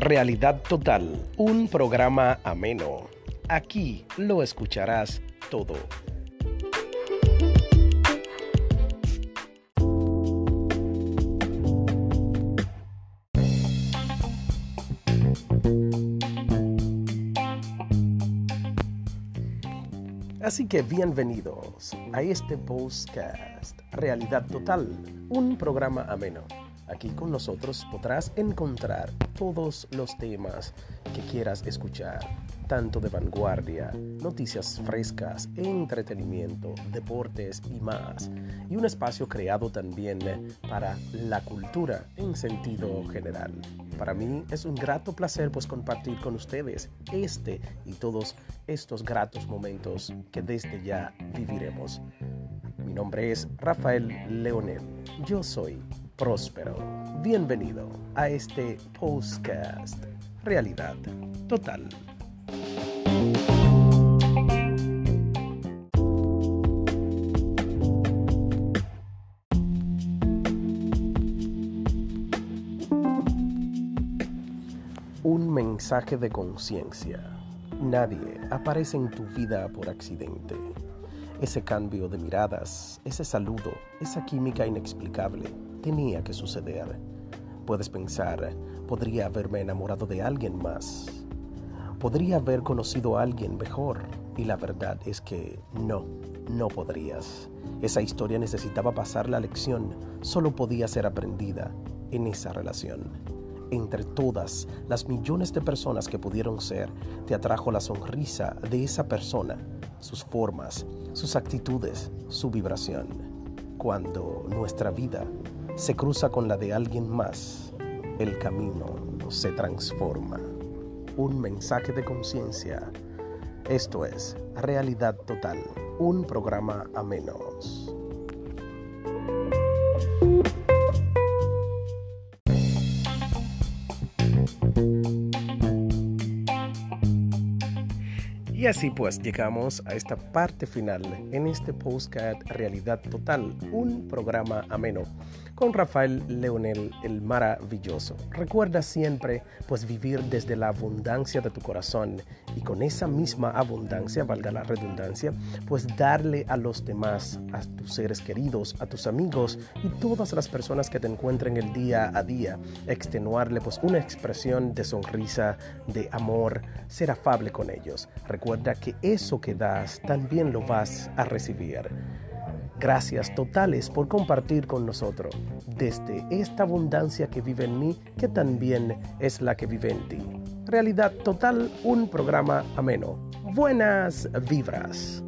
Realidad Total, un programa ameno. Aquí lo escucharás todo. Así que bienvenidos a este podcast Realidad Total, un programa ameno. Aquí con nosotros podrás encontrar todos los temas que quieras escuchar, tanto de vanguardia, noticias frescas, entretenimiento, deportes y más. Y un espacio creado también para la cultura en sentido general. Para mí es un grato placer pues compartir con ustedes este y todos estos gratos momentos que desde ya viviremos. Mi nombre es Rafael Leonel. Yo soy próspero. Bienvenido a este podcast Realidad Total. Un mensaje de conciencia. Nadie aparece en tu vida por accidente. Ese cambio de miradas, ese saludo, esa química inexplicable, tenía que suceder. Puedes pensar, podría haberme enamorado de alguien más. Podría haber conocido a alguien mejor. Y la verdad es que no, no podrías. Esa historia necesitaba pasar la lección, solo podía ser aprendida en esa relación entre todas las millones de personas que pudieron ser, te atrajo la sonrisa de esa persona, sus formas, sus actitudes, su vibración. Cuando nuestra vida se cruza con la de alguien más, el camino se transforma. Un mensaje de conciencia. Esto es Realidad Total, un programa a menos. thank you Y así pues llegamos a esta parte final en este postcard Realidad Total, un programa ameno con Rafael Leonel el maravilloso. Recuerda siempre pues vivir desde la abundancia de tu corazón y con esa misma abundancia, valga la redundancia, pues darle a los demás, a tus seres queridos, a tus amigos y todas las personas que te encuentren el día a día, extenuarle pues una expresión de sonrisa, de amor, ser afable con ellos. Que eso que das también lo vas a recibir. Gracias totales por compartir con nosotros desde esta abundancia que vive en mí, que también es la que vive en ti. Realidad Total, un programa ameno. Buenas vibras.